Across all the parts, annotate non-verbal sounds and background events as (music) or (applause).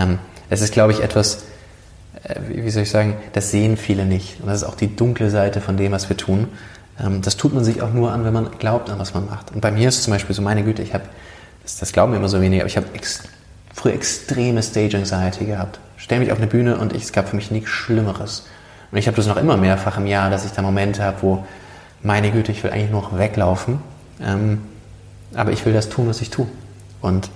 ähm, es ist, glaube ich, etwas, äh, wie soll ich sagen, das sehen viele nicht. Und das ist auch die dunkle Seite von dem, was wir tun. Ähm, das tut man sich auch nur an, wenn man glaubt an, was man macht. Und bei mir ist es zum Beispiel so, meine Güte, ich habe, das, das glauben immer so wenige, aber ich habe ex, früher extreme Stage Anxiety gehabt. Stell mich auf eine Bühne und ich, es gab für mich nichts Schlimmeres. Und ich habe das noch immer mehrfach im Jahr, dass ich da Momente habe, wo, meine Güte, ich will eigentlich nur noch weglaufen. Ähm, aber ich will das tun, was ich tue. Und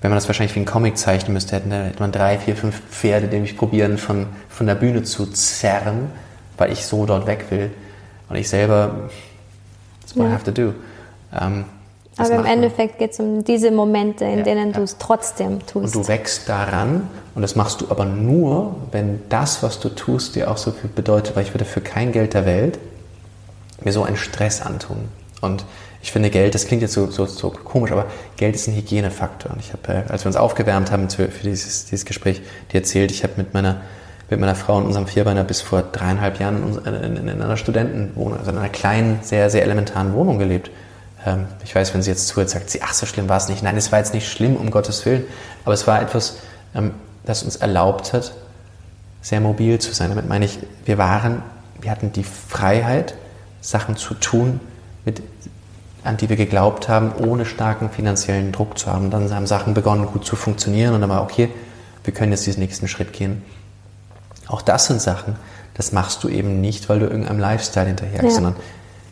wenn man das wahrscheinlich wie ein Comic zeichnen müsste, hätte man drei, vier, fünf Pferde, die mich probieren, von, von der Bühne zu zerren, weil ich so dort weg will. Und ich selber, that's what ja. I have to do. Ähm, aber im Endeffekt geht es um diese Momente, in ja, denen ja. du es trotzdem tust. Und du wächst daran und das machst du aber nur, wenn das, was du tust, dir auch so viel bedeutet, weil ich würde für kein Geld der Welt mir so einen Stress antun. Und ich finde Geld, das klingt jetzt so, so, so komisch, aber Geld ist ein Hygienefaktor. Und ich habe, äh, als wir uns aufgewärmt haben für, für dieses, dieses Gespräch, dir erzählt, ich habe mit meiner, mit meiner Frau und unserem Vierbeiner bis vor dreieinhalb Jahren in, in, in einer Studentenwohnung, also in einer kleinen, sehr, sehr elementaren Wohnung gelebt. Ähm, ich weiß, wenn sie jetzt zuhört, sagt sie, ach, so schlimm war es nicht. Nein, es war jetzt nicht schlimm, um Gottes Willen. Aber es war etwas, ähm, das uns erlaubt hat, sehr mobil zu sein. Damit meine ich, wir waren, wir hatten die Freiheit, Sachen zu tun, mit an die wir geglaubt haben, ohne starken finanziellen Druck zu haben. Dann haben Sachen begonnen, gut zu funktionieren und dann war, okay, wir können jetzt diesen nächsten Schritt gehen. Auch das sind Sachen, das machst du eben nicht, weil du irgendeinem Lifestyle hinterhergehst, ja. sondern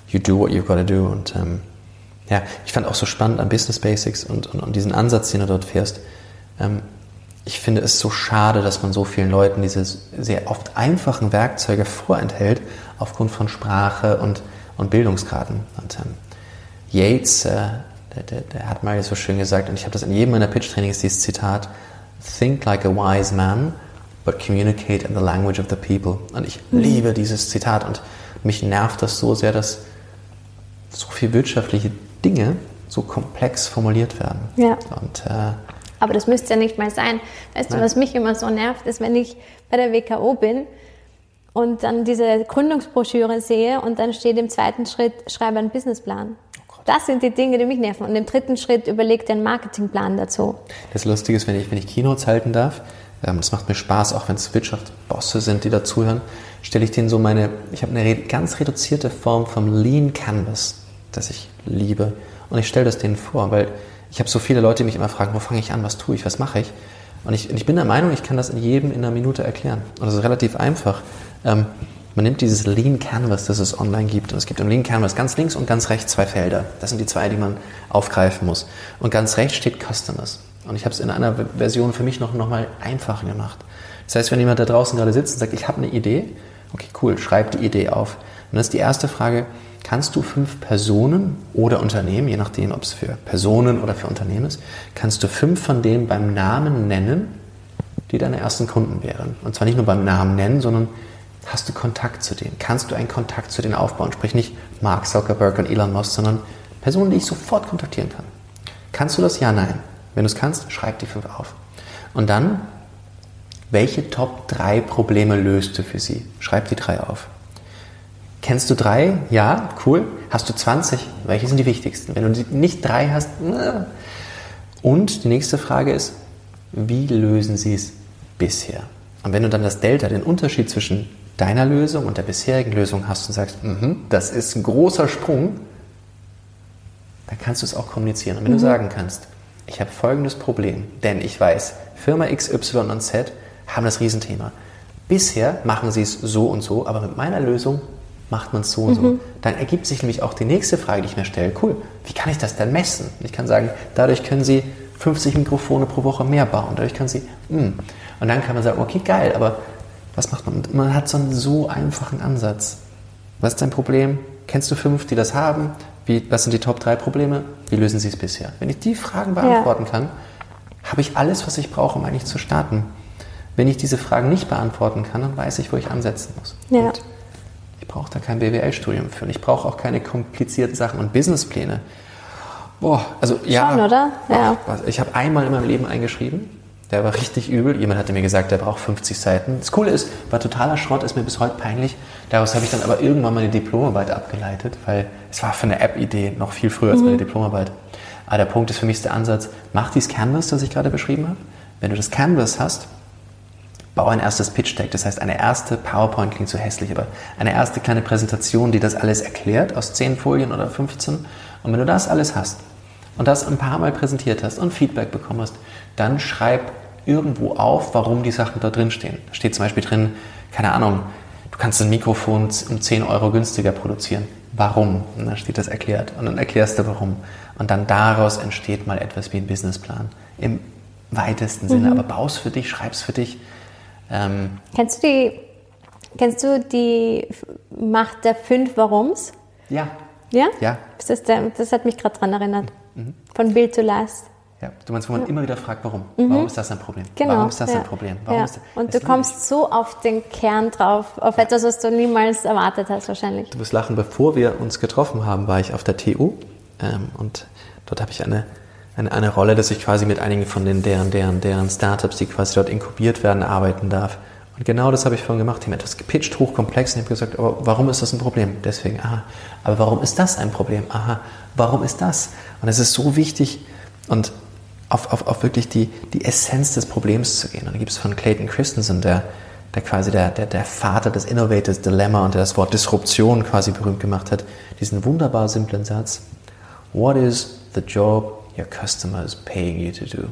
you do what you've got to do. Und ähm, ja, ich fand auch so spannend an Business Basics und, und, und diesen Ansatz, den du dort fährst. Ähm, ich finde es so schade, dass man so vielen Leuten diese sehr oft einfachen Werkzeuge vorenthält, aufgrund von Sprache und, und Bildungsgraden. Und ähm, Yates, äh, der, der, der, hat mal so schön gesagt, und ich habe das in jedem meiner Pitch-Trainings, dieses Zitat, Think like a wise man, but communicate in the language of the people. Und ich mhm. liebe dieses Zitat und mich nervt das so sehr, dass so viele wirtschaftliche Dinge so komplex formuliert werden. Ja. Und, äh, Aber das müsste ja nicht mal sein. Weißt nein. du, was mich immer so nervt, ist, wenn ich bei der WKO bin und dann diese Gründungsbroschüre sehe und dann steht im zweiten Schritt, schreibe einen Businessplan. Das sind die Dinge, die mich nerven. Und im dritten Schritt überleg den Marketingplan dazu. Das Lustige ist, wenn ich, wenn ich Keynotes halten darf, ähm, das macht mir Spaß, auch wenn es Wirtschaftsbosse sind, die dazuhören, stelle ich denen so meine, ich habe eine ganz reduzierte Form vom Lean Canvas, das ich liebe. Und ich stelle das denen vor, weil ich habe so viele Leute, die mich immer fragen, wo fange ich an, was tue ich, was mache ich? Und ich, ich bin der Meinung, ich kann das in jedem in einer Minute erklären. Und das ist relativ einfach. Ähm, man nimmt dieses Lean Canvas, das es online gibt, und es gibt im Lean Canvas ganz links und ganz rechts zwei Felder. Das sind die zwei, die man aufgreifen muss. Und ganz rechts steht Customers. Und ich habe es in einer Version für mich noch, noch mal einfacher gemacht. Das heißt, wenn jemand da draußen gerade sitzt und sagt, ich habe eine Idee, okay, cool, schreib die Idee auf. Und dann ist die erste Frage, kannst du fünf Personen oder Unternehmen, je nachdem, ob es für Personen oder für Unternehmen ist, kannst du fünf von denen beim Namen nennen, die deine ersten Kunden wären. Und zwar nicht nur beim Namen nennen, sondern Hast du Kontakt zu denen? Kannst du einen Kontakt zu denen aufbauen? Sprich nicht Mark Zuckerberg und Elon Musk, sondern Personen, die ich sofort kontaktieren kann. Kannst du das? Ja, nein. Wenn du es kannst, schreib die fünf auf. Und dann, welche Top 3 Probleme löst du für sie? Schreib die drei auf. Kennst du drei? Ja, cool. Hast du 20? Welche sind die wichtigsten? Wenn du nicht drei hast, äh. und die nächste Frage ist, wie lösen sie es bisher? Und wenn du dann das Delta, den Unterschied zwischen deiner Lösung und der bisherigen Lösung hast und sagst, mhm, das ist ein großer Sprung, dann kannst du es auch kommunizieren. Und wenn mhm. du sagen kannst, ich habe folgendes Problem, denn ich weiß, Firma X, Y und Z haben das Riesenthema. Bisher machen sie es so und so, aber mit meiner Lösung macht man es so und so. Mhm. Dann ergibt sich nämlich auch die nächste Frage, die ich mir stelle. Cool, wie kann ich das denn messen? Ich kann sagen, dadurch können Sie 50 Mikrofone pro Woche mehr bauen. Dadurch können Sie, mh. Und dann kann man sagen, okay, geil, aber was macht man? Man hat so einen so einfachen Ansatz. Was ist dein Problem? Kennst du fünf, die das haben? Wie, was sind die Top drei Probleme? Wie lösen sie es bisher? Wenn ich die Fragen beantworten ja. kann, habe ich alles, was ich brauche, um eigentlich zu starten. Wenn ich diese Fragen nicht beantworten kann, dann weiß ich, wo ich ansetzen muss. Ja. Und ich brauche da kein BWL-Studium für. Und ich brauche auch keine komplizierten Sachen und Businesspläne. Boah, also ja. Schon, oder? Ja. Ich habe einmal in meinem Leben eingeschrieben der war richtig übel. Jemand hatte mir gesagt, der braucht 50 Seiten. Das Coole ist, war totaler Schrott, ist mir bis heute peinlich. Daraus habe ich dann aber irgendwann meine Diplomarbeit abgeleitet, weil es war für eine App-Idee noch viel früher als meine mhm. Diplomarbeit. Aber der Punkt ist für mich der Ansatz, mach dieses Canvas, das ich gerade beschrieben habe, Wenn du das Canvas hast, bau ein erstes Pitch Deck, das heißt eine erste PowerPoint klingt so hässlich, aber eine erste kleine Präsentation, die das alles erklärt aus 10 Folien oder 15. Und wenn du das alles hast und das ein paar Mal präsentiert hast und Feedback bekommen hast, dann schreib irgendwo auf, warum die Sachen da drin stehen. Da steht zum Beispiel drin, keine Ahnung, du kannst ein Mikrofon um 10 Euro günstiger produzieren. Warum? Und dann steht das erklärt. Und dann erklärst du warum. Und dann daraus entsteht mal etwas wie ein Businessplan. Im weitesten Sinne. Mhm. Aber baust für dich, schreibst für dich. Ähm, kennst du die, kennst du die Macht der fünf Warums? Ja. Ja? Ja. Das, der, das hat mich gerade daran erinnert. Mhm. Von Bill to Last. Ja, du meinst, wo man ja. immer wieder fragt, warum? Mhm. Warum ist das ein Problem? Genau. Warum ist das ja. ein Problem? Warum ja. ist das, Und du kommst so auf den Kern drauf, auf etwas, was du niemals erwartet hast wahrscheinlich. Du wirst lachen, bevor wir uns getroffen haben, war ich auf der TU ähm, und dort habe ich eine, eine, eine Rolle, dass ich quasi mit einigen von den deren, deren, deren Startups, die quasi dort inkubiert werden, arbeiten darf. Und genau das habe ich vorhin gemacht. Die haben etwas gepitcht, hochkomplex und ich habe gesagt, aber warum ist das ein Problem? Deswegen, aha. Aber warum ist das ein Problem? Aha. Warum ist das? Und es ist so wichtig und auf, auf, auf wirklich die, die Essenz des Problems zu gehen. Und da gibt es von Clayton Christensen, der, der quasi der, der, der Vater des Innovators Dilemma und der das Wort Disruption quasi berühmt gemacht hat, diesen wunderbar simplen Satz. What is the job your customer is paying you to do?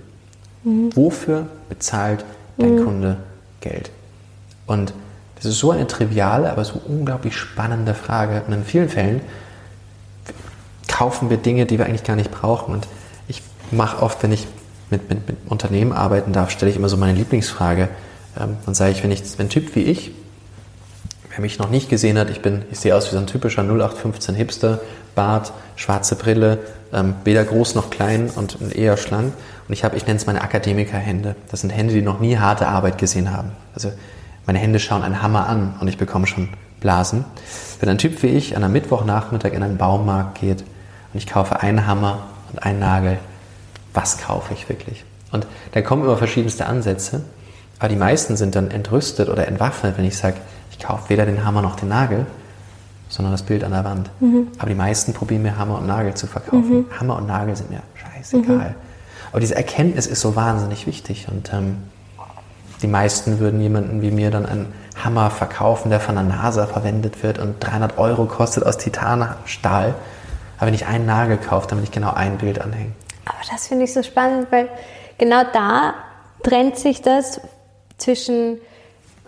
Mhm. Wofür bezahlt dein mhm. Kunde Geld? Und das ist so eine triviale, aber so unglaublich spannende Frage. Und in vielen Fällen kaufen wir Dinge, die wir eigentlich gar nicht brauchen. Und mache oft, wenn ich mit, mit, mit Unternehmen arbeiten darf, stelle ich immer so meine Lieblingsfrage. Ähm, dann sage ich, wenn ich, wenn ein Typ wie ich, wer mich noch nicht gesehen hat, ich bin, ich sehe aus wie so ein typischer 0815 Hipster, Bart, schwarze Brille, ähm, weder groß noch klein und eher schlank. Und ich habe, ich nenne es meine Akademikerhände. Das sind Hände, die noch nie harte Arbeit gesehen haben. Also meine Hände schauen einen Hammer an und ich bekomme schon Blasen. Wenn ein Typ wie ich an einem Mittwochnachmittag in einen Baumarkt geht und ich kaufe einen Hammer und einen Nagel, was kaufe ich wirklich? Und dann kommen immer verschiedenste Ansätze, aber die meisten sind dann entrüstet oder entwaffnet, wenn ich sage, ich kaufe weder den Hammer noch den Nagel, sondern das Bild an der Wand. Mhm. Aber die meisten probieren mir Hammer und Nagel zu verkaufen. Mhm. Hammer und Nagel sind mir scheißegal. Mhm. Aber diese Erkenntnis ist so wahnsinnig wichtig und ähm, die meisten würden jemanden wie mir dann einen Hammer verkaufen, der von der NASA verwendet wird und 300 Euro kostet aus Titanstahl. Aber wenn ich einen Nagel kaufe, dann will ich genau ein Bild anhängen. Aber das finde ich so spannend, weil genau da trennt sich das zwischen,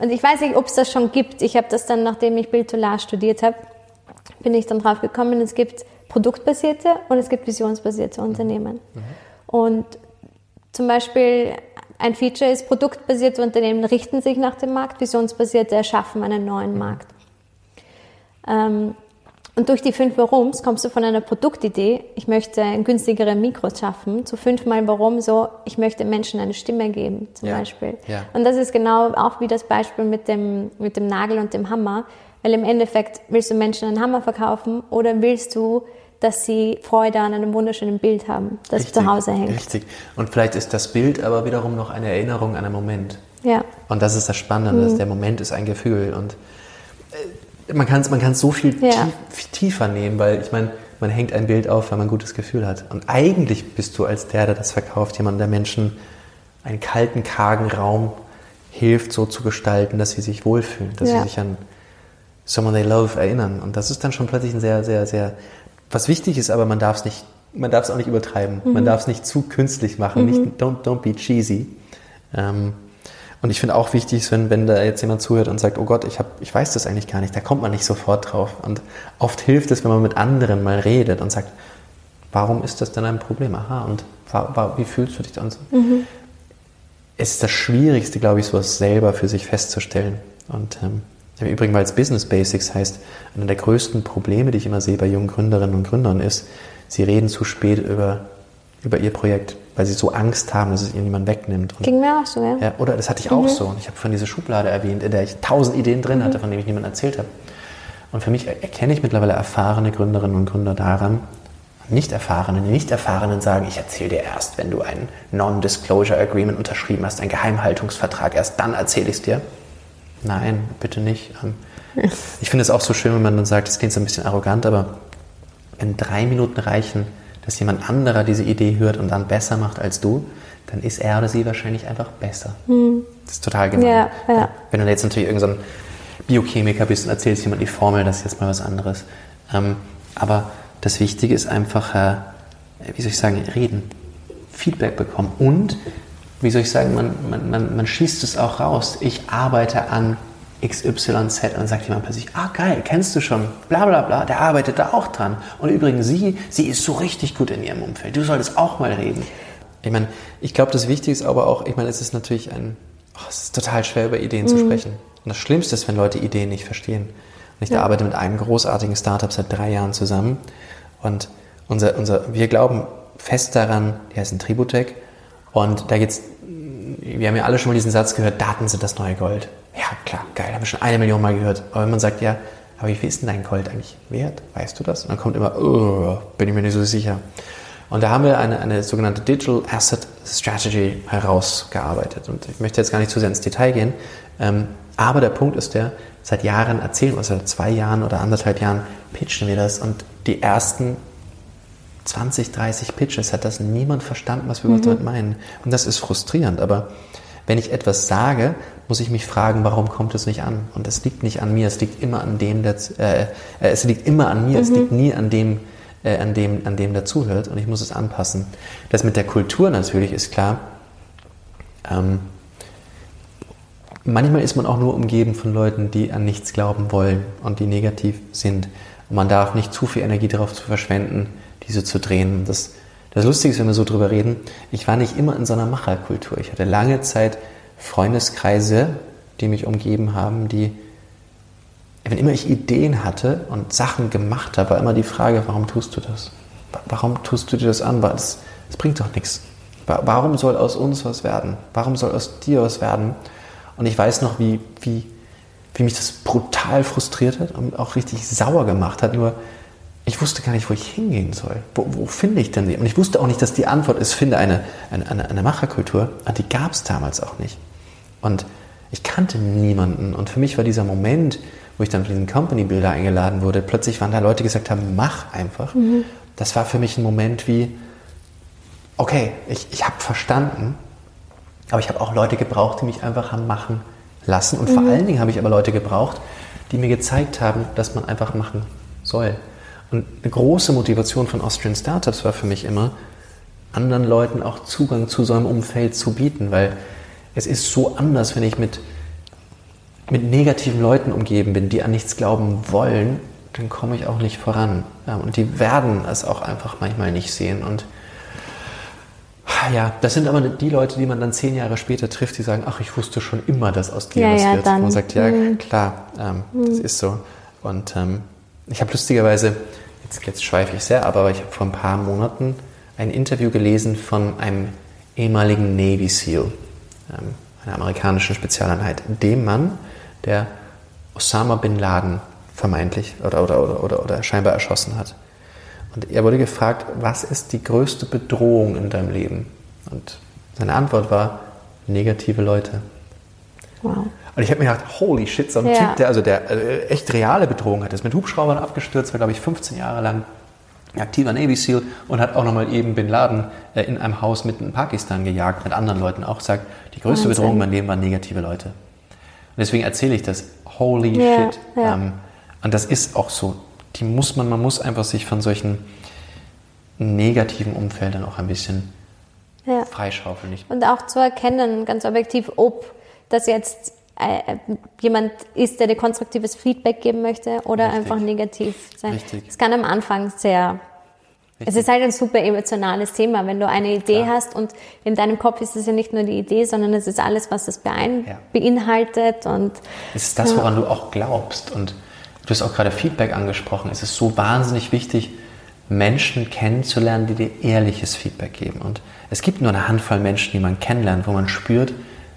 und ich weiß nicht, ob es das schon gibt. Ich habe das dann, nachdem ich Bildtolar studiert habe, bin ich dann drauf gekommen, es gibt produktbasierte und es gibt visionsbasierte Unternehmen. Mhm. Und zum Beispiel ein Feature ist, produktbasierte Unternehmen richten sich nach dem Markt, visionsbasierte erschaffen einen neuen mhm. Markt. Ähm, und durch die fünf Warums kommst du von einer Produktidee, ich möchte ein günstigere Mikro schaffen, zu fünfmal Warum so, ich möchte Menschen eine Stimme geben, zum ja. Beispiel. Ja. Und das ist genau auch wie das Beispiel mit dem, mit dem Nagel und dem Hammer, weil im Endeffekt willst du Menschen einen Hammer verkaufen oder willst du, dass sie Freude an einem wunderschönen Bild haben, das richtig, zu Hause hängt. Richtig. Und vielleicht ist das Bild aber wiederum noch eine Erinnerung an einen Moment. Ja. Und das ist das Spannende, mhm. der Moment ist ein Gefühl und man kann es man kann's so viel ja. tief, tiefer nehmen, weil ich meine, man hängt ein Bild auf, weil man ein gutes Gefühl hat. Und eigentlich bist du als der, der das verkauft, jemand, der Menschen einen kalten, kargen Raum hilft, so zu gestalten, dass sie sich wohlfühlen, dass ja. sie sich an someone they love erinnern. Und das ist dann schon plötzlich ein sehr, sehr, sehr, was wichtig ist, aber man darf es nicht, man darf es auch nicht übertreiben. Mhm. Man darf es nicht zu künstlich machen. Mhm. Nicht, don't, don't be cheesy. Ähm, und ich finde auch wichtig, wenn, wenn da jetzt jemand zuhört und sagt, oh Gott, ich, hab, ich weiß das eigentlich gar nicht, da kommt man nicht sofort drauf. Und oft hilft es, wenn man mit anderen mal redet und sagt, warum ist das denn ein Problem? Aha, und wie fühlst du dich dann so? Mhm. Es ist das Schwierigste, glaube ich, sowas selber für sich festzustellen. Und ähm, im Übrigen, weil es Business Basics heißt, einer der größten Probleme, die ich immer sehe bei jungen Gründerinnen und Gründern ist, sie reden zu spät über, über ihr Projekt weil sie so Angst haben, dass es ihnen jemand wegnimmt. Und, Ging mir auch so, ja. ja oder das hatte ich auch mhm. so. Ich habe von dieser Schublade erwähnt, in der ich tausend Ideen drin mhm. hatte, von denen ich niemand erzählt habe. Und für mich erkenne ich mittlerweile erfahrene Gründerinnen und Gründer daran, nicht erfahrene, die nicht erfahrenen sagen, ich erzähle dir erst, wenn du ein Non-Disclosure Agreement unterschrieben hast, einen Geheimhaltungsvertrag, erst dann erzähle ich es dir. Nein, bitte nicht. (laughs) Ich finde es auch so schön, wenn man dann sagt, das klingt so ein bisschen arrogant, aber wenn drei Minuten reichen, dass jemand anderer diese Idee hört und dann besser macht als du, dann ist er oder sie wahrscheinlich einfach besser. Mhm. Das ist total gemein. Ja, ja. Wenn du jetzt natürlich irgendein so Biochemiker bist und erzählst jemand die Formel, das ist jetzt mal was anderes. Ähm, aber das Wichtige ist einfach, äh, wie soll ich sagen, reden, Feedback bekommen und, wie soll ich sagen, man, man, man, man schießt es auch raus. Ich arbeite an XYZ und dann sagt jemand plötzlich, ah geil, kennst du schon, bla bla bla, der arbeitet da auch dran. Und übrigens sie, sie ist so richtig gut in ihrem Umfeld, du solltest auch mal reden. Ich meine, ich glaube, das Wichtige ist aber auch, ich meine, es ist natürlich ein, oh, es ist total schwer über Ideen mhm. zu sprechen. Und das Schlimmste ist, wenn Leute Ideen nicht verstehen. Und ich ja. arbeite mit einem großartigen Startup seit drei Jahren zusammen und unser, unser, wir glauben fest daran, die heißen Tributech und da geht's, wir haben ja alle schon mal diesen Satz gehört, Daten sind das neue Gold. Ja, klar, geil, haben wir schon eine Million Mal gehört. Aber wenn man sagt, ja, aber wie viel ist denn dein Gold eigentlich wert? Weißt du das? Und dann kommt immer, oh, bin ich mir nicht so sicher. Und da haben wir eine, eine sogenannte Digital Asset Strategy herausgearbeitet. Und ich möchte jetzt gar nicht zu sehr ins Detail gehen. Ähm, aber der Punkt ist der, seit Jahren erzählen wir, seit zwei Jahren oder anderthalb Jahren pitchen wir das und die ersten 20, 30 Pitches hat das niemand verstanden, was wir mhm. damit meinen. Und das ist frustrierend. Aber wenn ich etwas sage, muss ich mich fragen, warum kommt es nicht an? Und es liegt nicht an mir, es liegt immer an dem, der, äh, äh, es liegt immer an mir, mhm. es liegt nie an dem, äh, an dem, an dem, der zuhört. Und ich muss es anpassen. Das mit der Kultur natürlich ist klar. Ähm, manchmal ist man auch nur umgeben von Leuten, die an nichts glauben wollen und die negativ sind. Und man darf nicht zu viel Energie darauf zu verschwenden, diese zu drehen. Das, das Lustige ist, wenn wir so drüber reden, ich war nicht immer in so einer Macherkultur. Ich hatte lange Zeit Freundeskreise, die mich umgeben haben, die, wenn immer ich Ideen hatte und Sachen gemacht habe, war immer die Frage, warum tust du das? Warum tust du dir das an? Das, das bringt doch nichts. Warum soll aus uns was werden? Warum soll aus dir was werden? Und ich weiß noch, wie, wie, wie mich das brutal frustriert hat und auch richtig sauer gemacht hat. Nur ich wusste gar nicht, wo ich hingehen soll. Wo, wo finde ich denn die? Und ich wusste auch nicht, dass die Antwort ist, finde eine, eine, eine Macherkultur. Und die gab es damals auch nicht. Und ich kannte niemanden. Und für mich war dieser Moment, wo ich dann für diesen Company Builder eingeladen wurde, plötzlich waren da Leute, die gesagt haben, mach einfach. Mhm. Das war für mich ein Moment wie, okay, ich, ich habe verstanden, aber ich habe auch Leute gebraucht, die mich einfach haben machen lassen. Und mhm. vor allen Dingen habe ich aber Leute gebraucht, die mir gezeigt haben, dass man einfach machen soll. Und eine große Motivation von Austrian Startups war für mich immer, anderen Leuten auch Zugang zu so einem Umfeld zu bieten, weil es ist so anders, wenn ich mit, mit negativen Leuten umgeben bin, die an nichts glauben wollen, dann komme ich auch nicht voran. Und die werden es auch einfach manchmal nicht sehen. Und ja, das sind aber die Leute, die man dann zehn Jahre später trifft, die sagen, ach, ich wusste schon immer, dass aus dir ja, was ja, wird. Dann. Und man sagt, ja, mhm. klar, ähm, mhm. das ist so. Und ähm, ich habe lustigerweise, jetzt, jetzt schweife ich sehr ab, aber ich habe vor ein paar Monaten ein Interview gelesen von einem ehemaligen Navy SEAL, ähm, einer amerikanischen Spezialeinheit, dem Mann, der Osama bin Laden vermeintlich oder, oder, oder, oder, oder scheinbar erschossen hat. Und er wurde gefragt, was ist die größte Bedrohung in deinem Leben? Und seine Antwort war, negative Leute. Wow. Und ich habe mir gedacht, holy shit, so ein ja. Typ, der also der äh, echt reale Bedrohung hat, ist mit Hubschraubern abgestürzt, war glaube ich 15 Jahre lang aktiver Navy SEAL und hat auch nochmal eben Bin Laden äh, in einem Haus mitten in Pakistan gejagt, mit anderen Leuten auch sagt, die größte Wahnsinn. Bedrohung in meinem Leben waren negative Leute. Und deswegen erzähle ich das, holy ja, shit. Ja. Ähm, und das ist auch so. Die muss man, man muss einfach sich von solchen negativen Umfeldern auch ein bisschen ja. freischaufeln. Und auch zu erkennen, ganz objektiv, ob das jetzt jemand ist, der dir konstruktives Feedback geben möchte oder Richtig. einfach negativ sein. Richtig. Es kann am Anfang sehr Richtig. Es ist halt ein super emotionales Thema, wenn du eine Idee Klar. hast und in deinem Kopf ist es ja nicht nur die Idee, sondern es ist alles, was es ja. beinhaltet und es ist das, woran ja. du auch glaubst und du hast auch gerade Feedback angesprochen. Es ist so wahnsinnig wichtig, Menschen kennenzulernen, die dir ehrliches Feedback geben und es gibt nur eine Handvoll Menschen, die man kennenlernt, wo man spürt,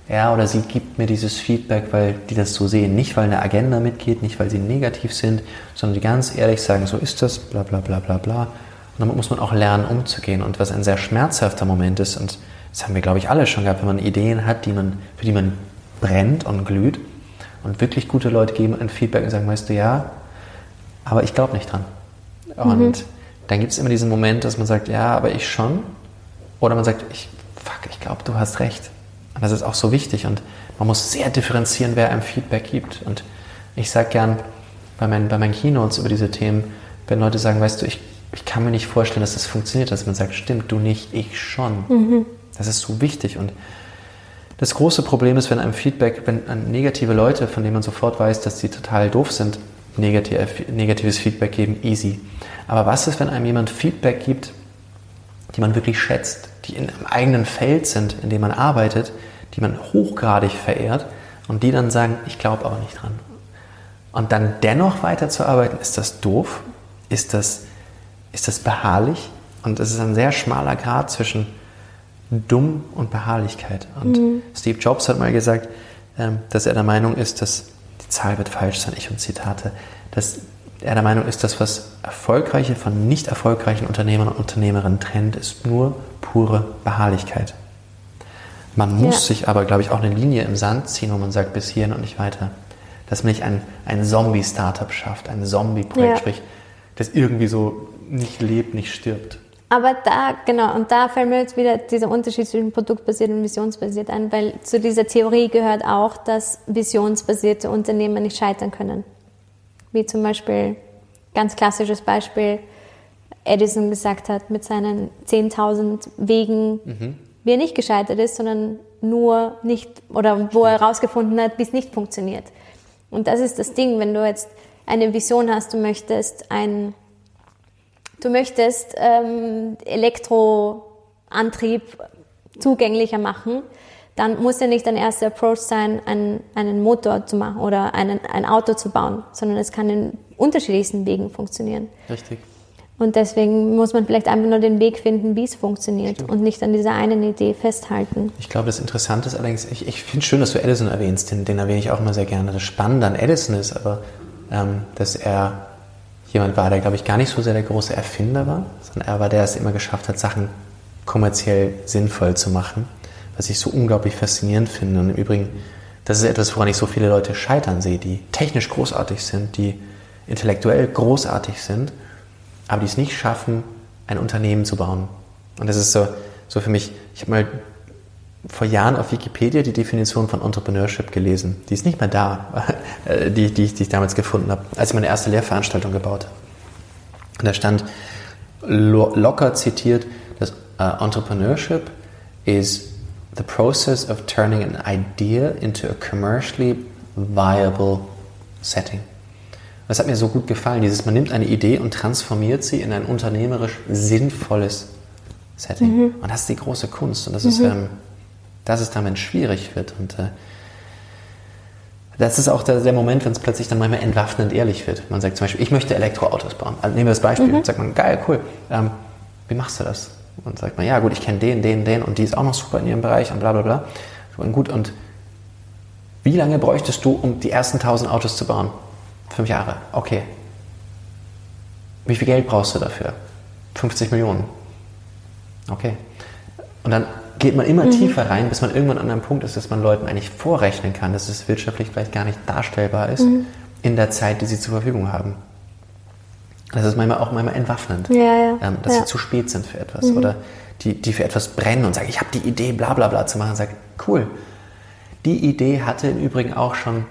er oder sie gibt mir dieses Feedback, weil die das so sehen. Nicht, weil eine Agenda mitgeht, nicht, weil sie negativ sind, sondern die ganz ehrlich sagen, so ist das, bla bla bla bla bla. Und damit muss man auch lernen, umzugehen. Und was ein sehr schmerzhafter Moment ist, und das haben wir, glaube ich, alle schon gehabt, wenn man Ideen hat, die man, für die man brennt und glüht und wirklich gute Leute geben ein Feedback und sagen, weißt du, ja, aber ich glaube nicht dran. Und mhm. dann gibt es immer diesen Moment, dass man sagt, ja, aber ich schon. Oder man sagt, ich fuck, fuck, ich glaube, du hast recht. Und das ist auch so wichtig und man muss sehr differenzieren, wer einem Feedback gibt. Und ich sage gern bei meinen, bei meinen Keynotes über diese Themen, wenn Leute sagen, weißt du, ich, ich kann mir nicht vorstellen, dass das funktioniert, dass man sagt, stimmt, du nicht, ich schon. Mhm. Das ist so wichtig und das große Problem ist, wenn einem Feedback, wenn negative Leute, von denen man sofort weiß, dass sie total doof sind, negativ, negatives Feedback geben, easy. Aber was ist, wenn einem jemand Feedback gibt, die man wirklich schätzt, die in einem eigenen Feld sind, in dem man arbeitet, die man hochgradig verehrt und die dann sagen, ich glaube aber nicht dran. Und dann dennoch weiterzuarbeiten, ist das doof? Ist das, ist das beharrlich? Und es ist ein sehr schmaler Grad zwischen dumm und Beharrlichkeit. Und mhm. Steve Jobs hat mal gesagt, ähm, dass er der Meinung ist, dass, die Zahl wird falsch sein, ich und Zitate, dass er der Meinung ist, dass was erfolgreiche von nicht erfolgreichen Unternehmern und Unternehmerinnen trennt, ist nur pure Beharrlichkeit. Man muss ja. sich aber, glaube ich, auch eine Linie im Sand ziehen, wo man sagt, bis hierhin und nicht weiter. Dass man nicht ein, ein Zombie-Startup schafft, ein Zombie-Projekt, ja. sprich, das irgendwie so nicht lebt, nicht stirbt. Aber da, genau, und da fällt mir jetzt wieder dieser Unterschied zwischen produktbasiert und visionsbasiert ein, weil zu dieser Theorie gehört auch, dass visionsbasierte Unternehmen nicht scheitern können. Wie zum Beispiel, ganz klassisches Beispiel, Edison gesagt hat mit seinen 10.000 Wegen, mhm. wie er nicht gescheitert ist, sondern nur nicht, oder wo er herausgefunden hat, wie es nicht funktioniert. Und das ist das Ding, wenn du jetzt eine Vision hast, du möchtest ein du möchtest ähm, Elektroantrieb zugänglicher machen, dann muss ja nicht dein erster Approach sein, einen, einen Motor zu machen oder einen, ein Auto zu bauen, sondern es kann in unterschiedlichsten Wegen funktionieren. Richtig. Und deswegen muss man vielleicht einfach nur den Weg finden, wie es funktioniert Stimmt. und nicht an dieser einen Idee festhalten. Ich glaube, das Interessante ist allerdings, ich, ich finde es schön, dass du Edison erwähnst, den, den erwähne ich auch immer sehr gerne. Das Spannende an Edison ist aber, ähm, dass er jemand war, der, glaube ich, gar nicht so sehr der große Erfinder war, sondern er war der, der es immer geschafft hat, Sachen kommerziell sinnvoll zu machen, was ich so unglaublich faszinierend finde. Und im Übrigen, das ist etwas, woran ich so viele Leute scheitern sehe, die technisch großartig sind, die intellektuell großartig sind, aber die es nicht schaffen, ein Unternehmen zu bauen. Und das ist so, so für mich, ich habe mal vor Jahren auf Wikipedia die Definition von Entrepreneurship gelesen. Die ist nicht mehr da, (laughs) die, die, die ich damals gefunden habe, als ich meine erste Lehrveranstaltung gebaut habe. Und da stand lo locker zitiert, dass uh, Entrepreneurship is the process of turning an idea into a commercially viable setting. Das hat mir so gut gefallen, dieses, man nimmt eine Idee und transformiert sie in ein unternehmerisch sinnvolles Setting. Mhm. Und das ist die große Kunst. Und das mhm. ist, ähm, dass es damit schwierig wird. Und äh, das ist auch der, der Moment, wenn es plötzlich dann manchmal entwaffnend ehrlich wird. Man sagt zum Beispiel, ich möchte Elektroautos bauen. Also nehmen wir das Beispiel. Mhm. Sagt man, geil, cool. Ähm, wie machst du das? Und sagt man, ja gut, ich kenne den, den, den und die ist auch noch super in ihrem Bereich und bla bla bla. Und gut, und wie lange bräuchtest du, um die ersten 1000 Autos zu bauen? Fünf Jahre. Okay. Wie viel Geld brauchst du dafür? 50 Millionen. Okay. Und dann geht man immer mhm. tiefer rein, bis man irgendwann an einem Punkt ist, dass man Leuten eigentlich vorrechnen kann, dass es wirtschaftlich vielleicht gar nicht darstellbar ist mhm. in der Zeit, die sie zur Verfügung haben. Das ist manchmal auch manchmal entwaffnend, ja, ja. Ähm, dass ja. sie zu spät sind für etwas mhm. oder die, die für etwas brennen und sagen, ich habe die Idee, bla bla bla zu machen, sagt, cool. Die Idee hatte im Übrigen auch schon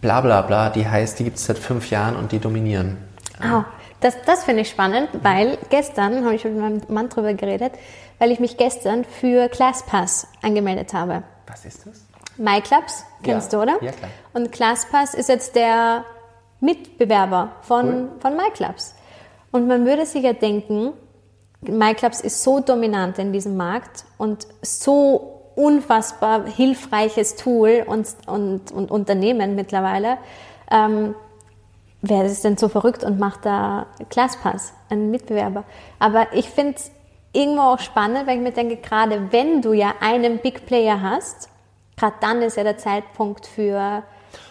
bla bla bla, die heißt, die gibt es seit fünf Jahren und die dominieren. Oh, das, das finde ich spannend, weil gestern habe ich mit meinem Mann drüber geredet, weil ich mich gestern für ClassPass angemeldet habe. Was ist das? MyClubs, kennst ja. du, oder? Ja, klar. Und ClassPass ist jetzt der Mitbewerber von, cool. von MyClubs. Und man würde sich ja denken, MyClubs ist so dominant in diesem Markt und so unfassbar hilfreiches Tool und, und, und Unternehmen mittlerweile. Ähm, wer ist denn so verrückt und macht da ClassPass, einen Mitbewerber? Aber ich finde es irgendwo auch spannend, weil ich mir denke, gerade wenn du ja einen Big Player hast, gerade dann ist ja der Zeitpunkt für,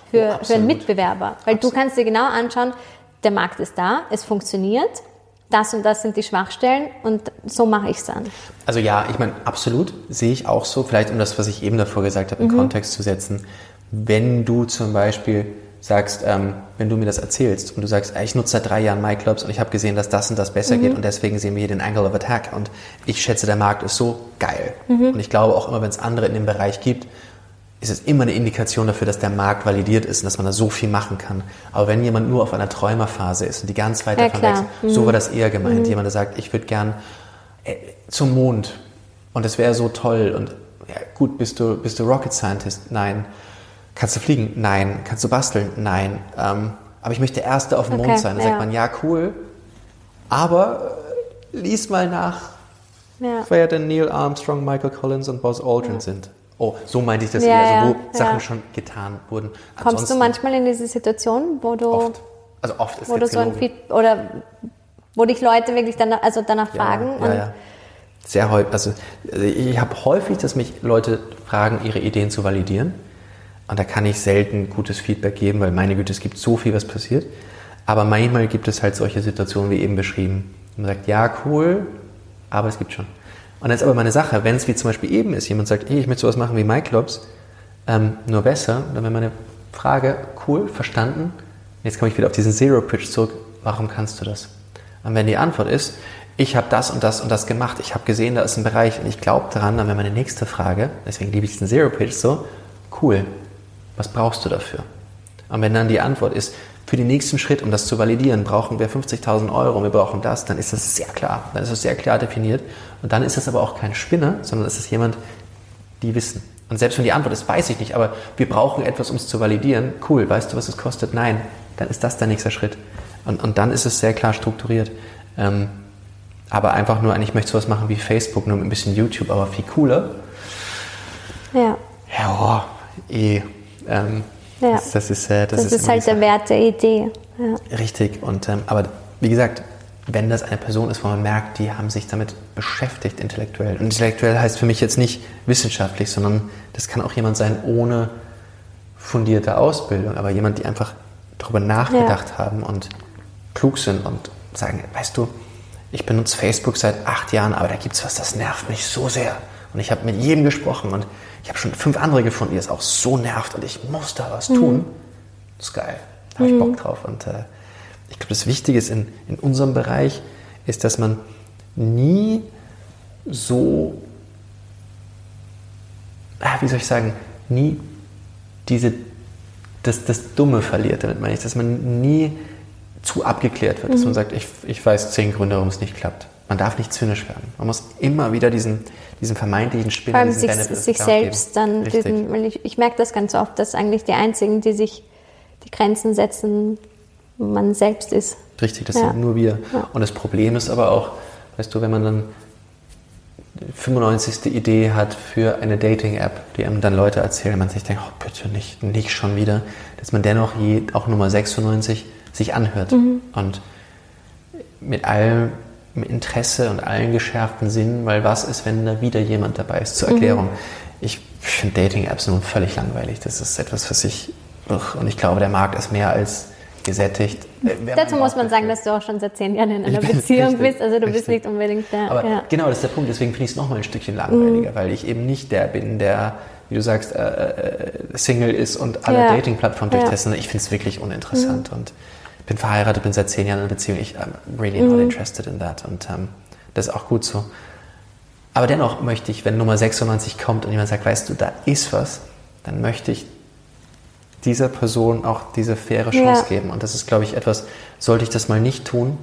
für, oh, für einen Mitbewerber. Weil absolut. du kannst dir genau anschauen, der Markt ist da, es funktioniert, das und das sind die Schwachstellen und so mache ich es dann. Also ja, ich meine, absolut sehe ich auch so, vielleicht um das, was ich eben davor gesagt habe, in mhm. Kontext zu setzen. Wenn du zum Beispiel sagst, ähm, wenn du mir das erzählst und du sagst, ich nutze seit drei Jahren MyClubs und ich habe gesehen, dass das und das besser mhm. geht und deswegen sehen wir hier den Angle of Attack und ich schätze, der Markt ist so geil. Mhm. Und ich glaube auch immer, wenn es andere in dem Bereich gibt, ist es immer eine Indikation dafür, dass der Markt validiert ist und dass man da so viel machen kann. Aber wenn jemand nur auf einer Träumerphase ist und die ganz weit ja, davon weg mhm. so war das eher gemeint. Mhm. Jemand, der sagt, ich würde gern äh, zum Mond und es wäre so toll und ja, gut, bist du, bist du Rocket Scientist? Nein. Kannst du fliegen? Nein. Kannst du basteln? Nein. Ähm, aber ich möchte Erste auf dem okay, Mond sein. Da ja. sagt man, ja, cool, aber äh, lies mal nach, ja. wer denn Neil Armstrong, Michael Collins und Buzz Aldrin sind. Oh, so meinte ich das ja, eher, also wo Sachen schon getan wurden. Ansonsten Kommst du manchmal in diese Situation, wo du... Oft. Also oft ist wo du so ein Feed, oder wo dich Leute wirklich danach, also danach fragen. Ja, ja. Sehr häufig. Also ich habe häufig, dass mich Leute fragen, ihre Ideen zu validieren. Und da kann ich selten gutes Feedback geben, weil meine Güte, es gibt so viel, was passiert. Aber manchmal gibt es halt solche Situationen wie eben beschrieben. Man sagt, ja, cool, aber es gibt schon. Und dann ist aber meine Sache, wenn es wie zum Beispiel eben ist, jemand sagt, hey, ich möchte sowas machen wie MyClubs, ähm, nur besser, dann wäre meine Frage, cool, verstanden. Jetzt komme ich wieder auf diesen Zero-Pitch zurück, warum kannst du das? Und wenn die Antwort ist, ich habe das und das und das gemacht, ich habe gesehen, da ist ein Bereich und ich glaube daran, dann wäre meine nächste Frage, deswegen liebe ich diesen Zero-Pitch so, cool, was brauchst du dafür? Und wenn dann die Antwort ist, für den nächsten Schritt, um das zu validieren, brauchen wir 50.000 Euro und wir brauchen das, dann ist das sehr klar. Dann ist das sehr klar definiert. Und dann ist das aber auch kein Spinner, sondern es ist jemand, die wissen. Und selbst wenn die Antwort ist, weiß ich nicht, aber wir brauchen etwas, um es zu validieren. Cool, weißt du, was es kostet? Nein, dann ist das der nächste Schritt. Und, und dann ist es sehr klar strukturiert. Ähm, aber einfach nur, eigentlich möchte ich sowas machen wie Facebook, nur mit ein bisschen YouTube, aber viel cooler. Ja. Ja, oh, eh. Ähm, ja. Das, das, ist, äh, das, das ist, ist halt der Wert der Idee. Ja. Richtig. Und, ähm, aber wie gesagt, wenn das eine Person ist, wo man merkt, die haben sich damit beschäftigt intellektuell. Und intellektuell heißt für mich jetzt nicht wissenschaftlich, sondern das kann auch jemand sein ohne fundierte Ausbildung, aber jemand, die einfach darüber nachgedacht ja. haben und klug sind und sagen, weißt du, ich benutze Facebook seit acht Jahren, aber da gibt es was, das nervt mich so sehr. Und ich habe mit jedem gesprochen und ich habe schon fünf andere gefunden, die es auch so nervt und ich muss da was tun. Mhm. Das ist geil. Da habe ich Bock mhm. drauf. Und äh, ich glaube, das Wichtige ist in, in unserem Bereich, ist, dass man nie so, ah, wie soll ich sagen, nie diese, das, das Dumme verliert. Damit meine ich, dass man nie zu abgeklärt wird, dass man mhm. sagt, ich, ich weiß zehn Gründe, warum es nicht klappt. Man darf nicht zynisch werden. Man muss immer wieder diesen, diesen vermeintlichen Spinner, Vor allem sich, sich selbst dann, diesen, weil ich, ich merke das ganz oft, dass eigentlich die einzigen, die sich die Grenzen setzen, man selbst ist. Richtig, das ja. sind nur wir. Ja. Und das Problem ist aber auch, weißt du, wenn man dann die 95. Idee hat für eine Dating-App, die einem dann Leute erzählen, man sich denkt, oh, bitte nicht, nicht schon wieder, dass man dennoch je, auch Nummer 96 sich anhört mhm. und mit allem im Interesse und allen geschärften Sinnen, weil was ist, wenn da wieder jemand dabei ist? Zur Erklärung. Mhm. Ich finde Dating-Apps nun völlig langweilig. Das ist etwas, was ich, und ich glaube, der Markt ist mehr als gesättigt. Äh, Dazu muss man sagen, dass du auch schon seit zehn Jahren in einer (laughs) Beziehung richtig, bist, also du richtig. bist nicht unbedingt der. Aber ja. genau, das ist der Punkt, deswegen finde ich es nochmal ein Stückchen langweiliger, mhm. weil ich eben nicht der bin, der, wie du sagst, äh, äh Single ist und alle ja. Dating-Plattformen durchtesten. Ich finde es wirklich uninteressant mhm. und bin verheiratet, bin seit zehn Jahren in einer Beziehung. Ich I'm really not mhm. interested in that. Und ähm, das ist auch gut so. Aber dennoch möchte ich, wenn Nummer 96 kommt und jemand sagt, weißt du, da ist was, dann möchte ich dieser Person auch diese faire Chance ja. geben. Und das ist, glaube ich, etwas, sollte ich das mal nicht tun,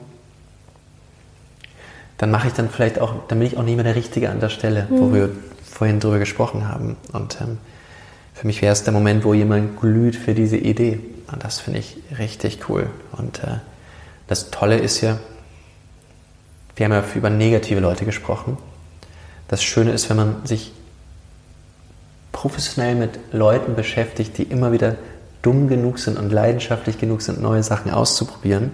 dann mache ich dann vielleicht auch, dann bin ich auch nicht mehr der Richtige an der Stelle, mhm. wo wir vorhin drüber gesprochen haben. Und ähm, für mich wäre es der Moment, wo jemand glüht für diese Idee. Und das finde ich richtig cool. Und äh, das Tolle ist ja, wir haben ja über negative Leute gesprochen. Das Schöne ist, wenn man sich professionell mit Leuten beschäftigt, die immer wieder dumm genug sind und leidenschaftlich genug sind, neue Sachen auszuprobieren,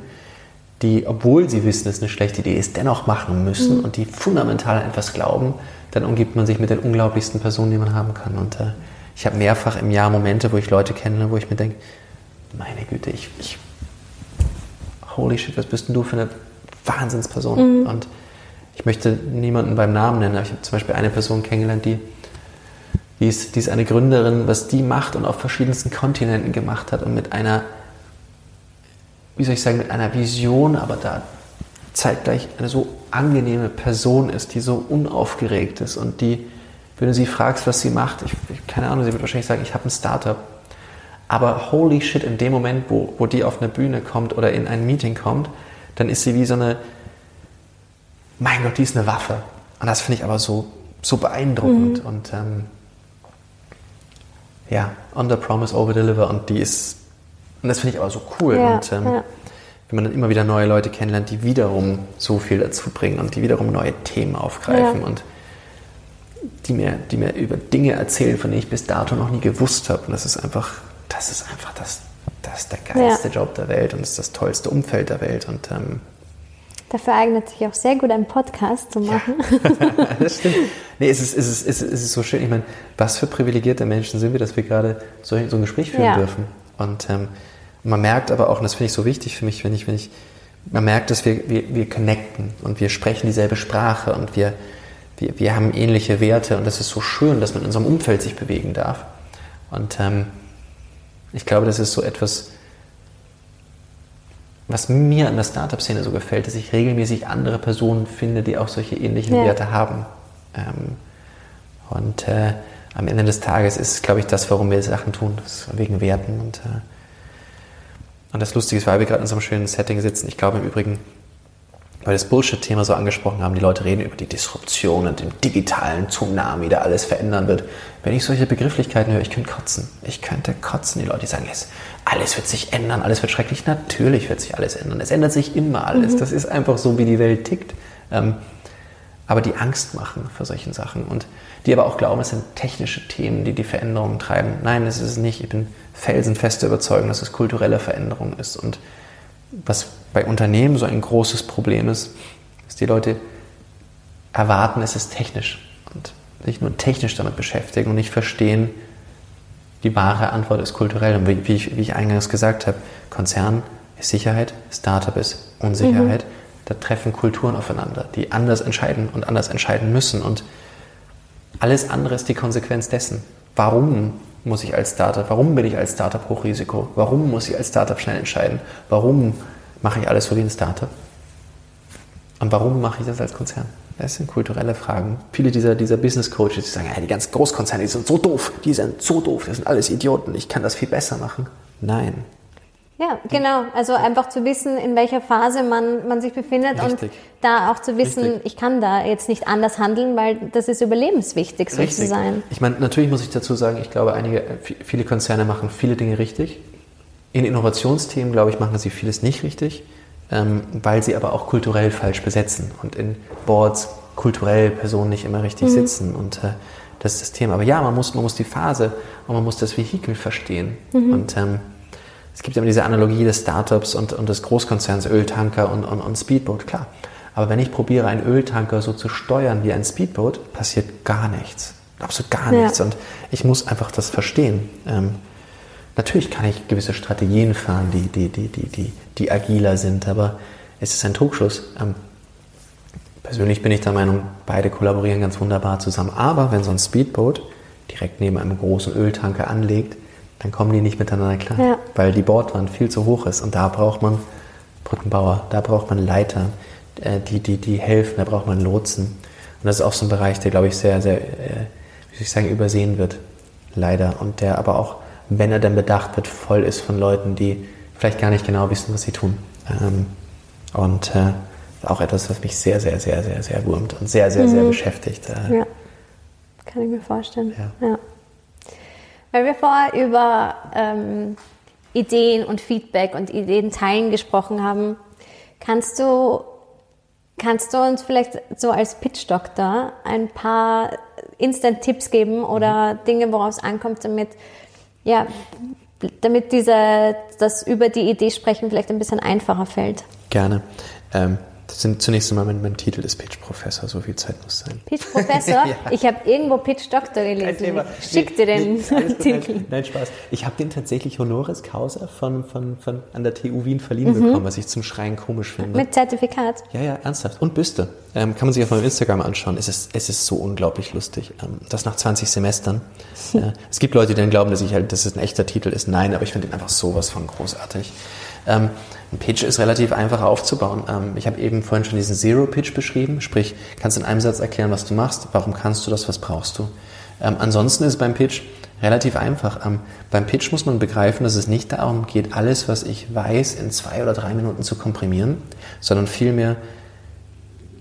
die, obwohl sie wissen, dass es eine schlechte Idee ist, dennoch machen müssen mhm. und die fundamental an etwas glauben, dann umgibt man sich mit den unglaublichsten Personen, die man haben kann. Und äh, ich habe mehrfach im Jahr Momente, wo ich Leute kenne, wo ich mir denke, meine Güte, ich, ich holy shit, was bist denn du für eine Wahnsinnsperson? Mhm. Und ich möchte niemanden beim Namen nennen, aber ich habe zum Beispiel eine Person kennengelernt, die Die ist, die ist eine Gründerin, was die macht und auf verschiedensten Kontinenten gemacht hat und mit einer, wie soll ich sagen, mit einer Vision, aber da zeitgleich eine so angenehme Person ist, die so unaufgeregt ist und die, wenn du sie fragst, was sie macht, ich, keine Ahnung, sie wird wahrscheinlich sagen, ich habe ein Startup. Aber holy shit, in dem Moment, wo, wo die auf eine Bühne kommt oder in ein Meeting kommt, dann ist sie wie so eine, mein Gott, die ist eine Waffe. Und das finde ich aber so, so beeindruckend. Mhm. Und ähm, ja, under promise, over deliver. Und die ist, und das finde ich aber so cool. Ja, und ähm, ja. wenn man dann immer wieder neue Leute kennenlernt, die wiederum so viel dazu bringen und die wiederum neue Themen aufgreifen ja. und die mir, die mir über Dinge erzählen, von denen ich bis dato noch nie gewusst habe. Und das ist einfach, das ist einfach das, das ist der geilste Job der Welt und das ist das tollste Umfeld der Welt. Und ähm, Dafür eignet sich auch sehr gut, einen Podcast zu machen. Ja, (laughs) das stimmt. Nee, es ist, es, ist, es, ist, es ist so schön. Ich meine, was für privilegierte Menschen sind wir, dass wir gerade so, so ein Gespräch führen ja. dürfen. Und ähm, man merkt aber auch, und das finde ich so wichtig für mich, wenn ich, wenn ich, man merkt, dass wir, wir, wir connecten und wir sprechen dieselbe Sprache und wir, wir, wir haben ähnliche Werte und das ist so schön, dass man in unserem Umfeld sich bewegen darf. Und ähm, ich glaube, das ist so etwas, was mir an der Startup-Szene so gefällt, dass ich regelmäßig andere Personen finde, die auch solche ähnlichen ja. Werte haben. Ähm, und äh, am Ende des Tages ist, glaube ich, das, warum wir Sachen tun, das wegen Werten. Und, äh, und das Lustige ist, weil wir gerade in so einem schönen Setting sitzen. Ich glaube im Übrigen, weil das Bullshit-Thema so angesprochen haben, die Leute reden über die Disruption und den digitalen Tsunami, der alles verändern wird. Wenn ich solche Begrifflichkeiten höre, ich könnte kotzen. Ich könnte kotzen. Die Leute, die sagen, yes, alles wird sich ändern, alles wird schrecklich. Natürlich wird sich alles ändern. Es ändert sich immer alles. Mhm. Das ist einfach so, wie die Welt tickt. Ähm, aber die Angst machen vor solchen Sachen und die aber auch glauben, es sind technische Themen, die die Veränderungen treiben. Nein, es ist es nicht. Ich bin felsenfester Überzeugung, dass es kulturelle Veränderung ist und was bei Unternehmen so ein großes Problem ist, dass die Leute erwarten, es ist technisch und sich nur technisch damit beschäftigen und nicht verstehen, die wahre Antwort ist kulturell. Und wie ich, wie ich eingangs gesagt habe, Konzern ist Sicherheit, Startup ist Unsicherheit. Mhm. Da treffen Kulturen aufeinander, die anders entscheiden und anders entscheiden müssen. Und alles andere ist die Konsequenz dessen. Warum muss ich als Startup, warum bin ich als Startup Hochrisiko? Warum muss ich als Startup schnell entscheiden? Warum mache ich alles so wie ein Startup? Und warum mache ich das als Konzern? Das sind kulturelle Fragen. Viele dieser, dieser Business Coaches, die sagen, ja, die ganzen Großkonzerne, die sind so doof, die sind so doof, das sind alles Idioten, ich kann das viel besser machen. Nein. Ja, genau. Also einfach zu wissen, in welcher Phase man, man sich befindet Richtig. und da auch zu wissen, Richtig. ich kann da jetzt nicht anders handeln, weil das ist überlebenswichtig, so richtig. zu sein. Ich meine, natürlich muss ich dazu sagen, ich glaube, einige, viele Konzerne machen viele Dinge richtig. In Innovationsthemen, glaube ich, machen sie vieles nicht richtig, ähm, weil sie aber auch kulturell falsch besetzen und in Boards kulturell Personen nicht immer richtig mhm. sitzen. Und äh, das ist das Thema. Aber ja, man muss, man muss die Phase und man muss das Vehikel verstehen. Mhm. Und ähm, es gibt immer diese Analogie des Startups und, und des Großkonzerns, Öltanker und, und, und Speedboat, klar. Aber wenn ich probiere, einen Öltanker so zu steuern wie ein Speedboat, passiert gar nichts. Absolut gar ja. nichts. Und ich muss einfach das verstehen. Ähm, Natürlich kann ich gewisse Strategien fahren, die, die, die, die, die, die agiler sind, aber es ist ein Trugschluss. Ähm, persönlich bin ich der Meinung, beide kollaborieren ganz wunderbar zusammen. Aber wenn so ein Speedboat direkt neben einem großen Öltanker anlegt, dann kommen die nicht miteinander klar, ja. weil die Bordwand viel zu hoch ist. Und da braucht man Brückenbauer, da braucht man Leiter, äh, die, die, die helfen, da braucht man Lotsen. Und das ist auch so ein Bereich, der, glaube ich, sehr, sehr, äh, wie soll ich sagen, übersehen wird, leider. Und der aber auch wenn er denn bedacht wird, voll ist von Leuten, die vielleicht gar nicht genau wissen, was sie tun. Ähm, und äh, auch etwas, was mich sehr, sehr, sehr, sehr, sehr wurmt und sehr, sehr, mhm. sehr beschäftigt. Äh, ja, kann ich mir vorstellen. Ja. ja. Weil wir vorher über ähm, Ideen und Feedback und Ideen teilen gesprochen haben, kannst du, kannst du uns vielleicht so als Pitch-Doktor ein paar Instant-Tipps geben oder. Dinge, worauf es ankommt, damit ja, damit dieser, das über die Idee sprechen vielleicht ein bisschen einfacher fällt. Gerne. Ähm, sind zunächst einmal mein, mein Titel ist Pitch Professor, so viel Zeit muss sein. Pitch Professor? (laughs) ja. Ich habe irgendwo Pitch Doktor gelesen. Schick dir den nee, Titel. Nein, nein, Spaß. Ich habe den tatsächlich Honoris Causa von, von, von an der TU Wien verliehen mhm. bekommen, was ich zum Schreien komisch finde. Mit Zertifikat? Ja, ja, ernsthaft. Und Büste. Ähm, kann man sich auf meinem Instagram anschauen. Es ist, es ist so unglaublich lustig. Ähm, das nach 20 Semestern. (laughs) äh, es gibt Leute, die dann glauben, dass ich halt, dass es ein echter Titel ist. Nein, aber ich finde ihn einfach sowas von großartig. Ähm, ein Pitch ist relativ einfach aufzubauen. Ähm, ich habe eben vorhin schon diesen Zero-Pitch beschrieben, sprich, kannst in einem Satz erklären, was du machst, warum kannst du das, was brauchst du. Ähm, ansonsten ist beim Pitch relativ einfach. Ähm, beim Pitch muss man begreifen, dass es nicht darum geht, alles, was ich weiß, in zwei oder drei Minuten zu komprimieren, sondern vielmehr